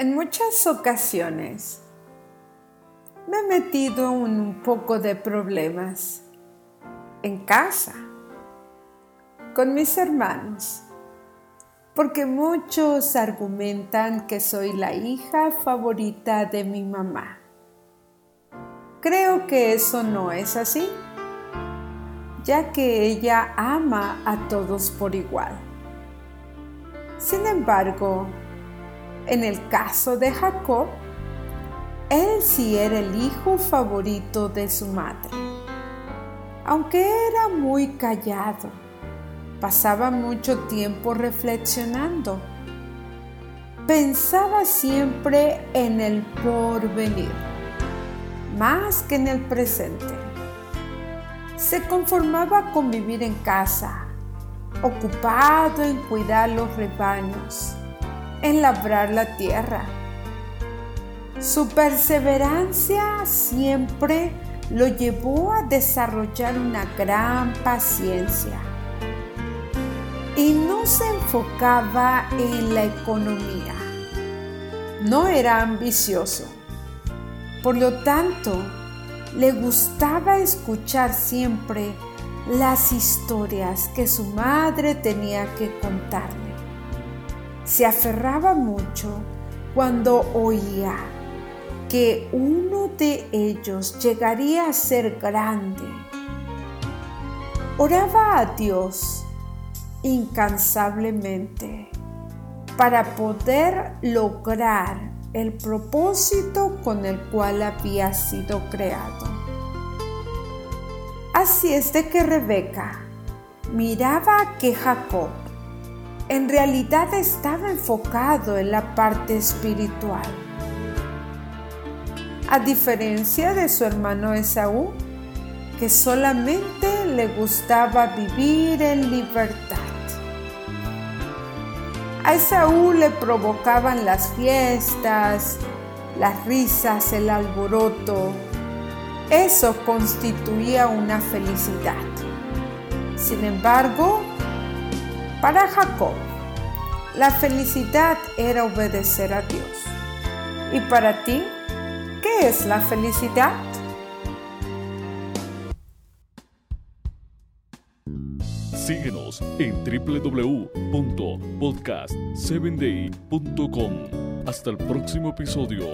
En muchas ocasiones me he metido un poco de problemas en casa con mis hermanos, porque muchos argumentan que soy la hija favorita de mi mamá. Creo que eso no es así, ya que ella ama a todos por igual. Sin embargo, en el caso de Jacob, él sí era el hijo favorito de su madre. Aunque era muy callado, pasaba mucho tiempo reflexionando. Pensaba siempre en el porvenir, más que en el presente. Se conformaba con vivir en casa, ocupado en cuidar los rebaños en labrar la tierra. Su perseverancia siempre lo llevó a desarrollar una gran paciencia y no se enfocaba en la economía. No era ambicioso. Por lo tanto, le gustaba escuchar siempre las historias que su madre tenía que contarle se aferraba mucho cuando oía que uno de ellos llegaría a ser grande. Oraba a Dios incansablemente para poder lograr el propósito con el cual había sido creado. Así es de que Rebeca miraba que Jacob en realidad estaba enfocado en la parte espiritual. A diferencia de su hermano Esaú, que solamente le gustaba vivir en libertad. A Esaú le provocaban las fiestas, las risas, el alboroto. Eso constituía una felicidad. Sin embargo, para Jacob, la felicidad era obedecer a Dios. ¿Y para ti, qué es la felicidad? Síguenos en www.podcast7day.com. Hasta el próximo episodio.